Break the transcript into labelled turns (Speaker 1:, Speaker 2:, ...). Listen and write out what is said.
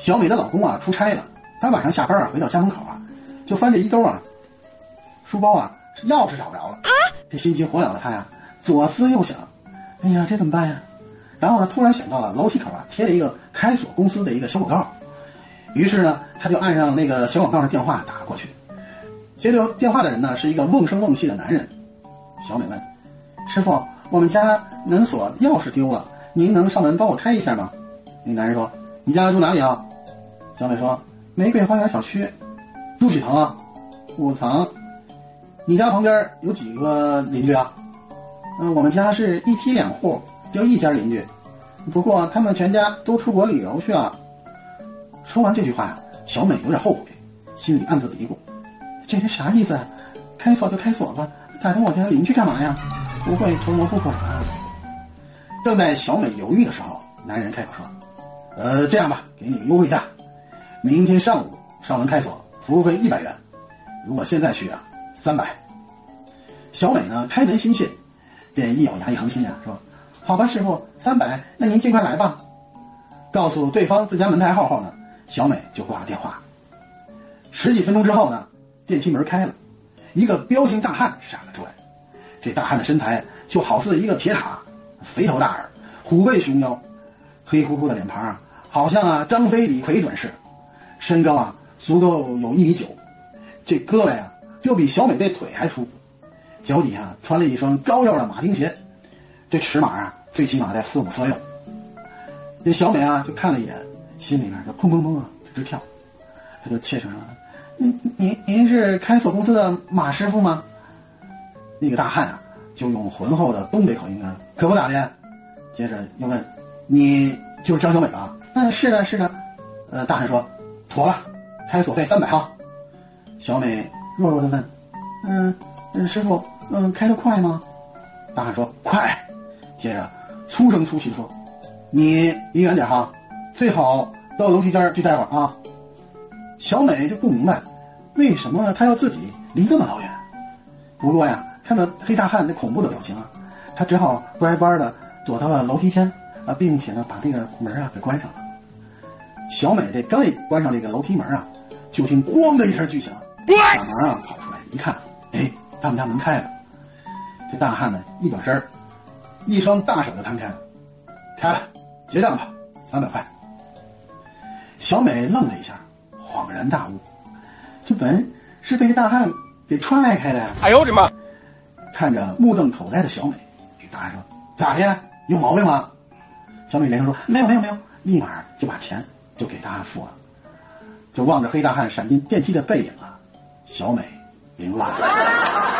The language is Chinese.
Speaker 1: 小美的老公啊出差了，她晚上下班啊回到家门口啊，就翻这衣兜啊，书包啊，钥匙找不着了。这心急火燎的她呀，左思右想，哎呀，这怎么办呀？然后呢，突然想到了楼梯口啊贴着一个开锁公司的一个小广告，于是呢，他就按上那个小广告的电话打了过去。接到电话的人呢是一个瓮声瓮气的男人。小美问：“师傅，我们家门锁钥匙丢了，您能上门帮我开一下吗？”那男人说：“你家住哪里啊？”小美说：“玫瑰花园小区。”住几层啊？五层。你家旁边有几个邻居啊？嗯，我们家是一梯两户。就一家邻居，不过他们全家都出国旅游去了。说完这句话，小美有点后悔，心里暗自嘀咕：“这人啥意思？开锁就开锁吧，打听我家邻居干嘛呀？不会图谋不轨吧？”正在小美犹豫的时候，男人开口说：“呃，这样吧，给你个优惠价，明天上午上门开锁，服务费一百元。如果现在去啊，三百。”小美呢，开门心切，便一咬牙一横心啊，说。好吧，师傅，三百，那您尽快来吧。告诉对方自家门牌号后呢，小美就挂了电话。十几分钟之后呢，电梯门开了，一个彪形大汉闪了出来。这大汉的身材就好似一个铁塔，肥头大耳，虎背熊腰，黑乎乎的脸庞啊，好像啊张飞李逵转世。身高啊足够有一米九，这胳膊啊就比小美这腿还粗，脚底下穿了一双高腰的马丁鞋，这尺码啊。最起码在四五四六。这小美啊，就看了一眼，心里面就砰砰砰啊，就直跳。她就怯声说：“您您您是开锁公司的马师傅吗？”那个大汉啊，就用浑厚的东北口音说：“可不咋的。”接着又问：“你就是张小美吧？”“嗯，是的，是的。”呃，大汉说：“妥了，开锁费三百哈。”小美弱弱的问：“嗯，师傅，嗯，开的快吗？”大汉说：“快。”接着。粗声粗气说：“你离远点哈，最好到楼梯间去待会儿啊。”小美就不明白，为什么他要自己离那么老远。不过呀，看到黑大汉那恐怖的表情啊，他只好乖乖的躲到了楼梯间啊，并且呢把那个门啊给关上了。小美这刚一关上这个楼梯门啊，就听“咣”的一声巨响，赶忙啊跑出来一看，哎，他们家门开了。这大汉呢一转身。一双大手就摊开了，开了，结账吧，三百块。小美愣了一下，恍然大悟，这门是被大汉给踹开的呀！
Speaker 2: 哎呦我的妈！
Speaker 1: 看着目瞪口呆的小美，这大汉说：“咋的？有毛病吗？”小美连声说：“没有，没有，没有。”立马就把钱就给大汉付了，就望着黑大汉闪进电梯的背影啊，小美明白了。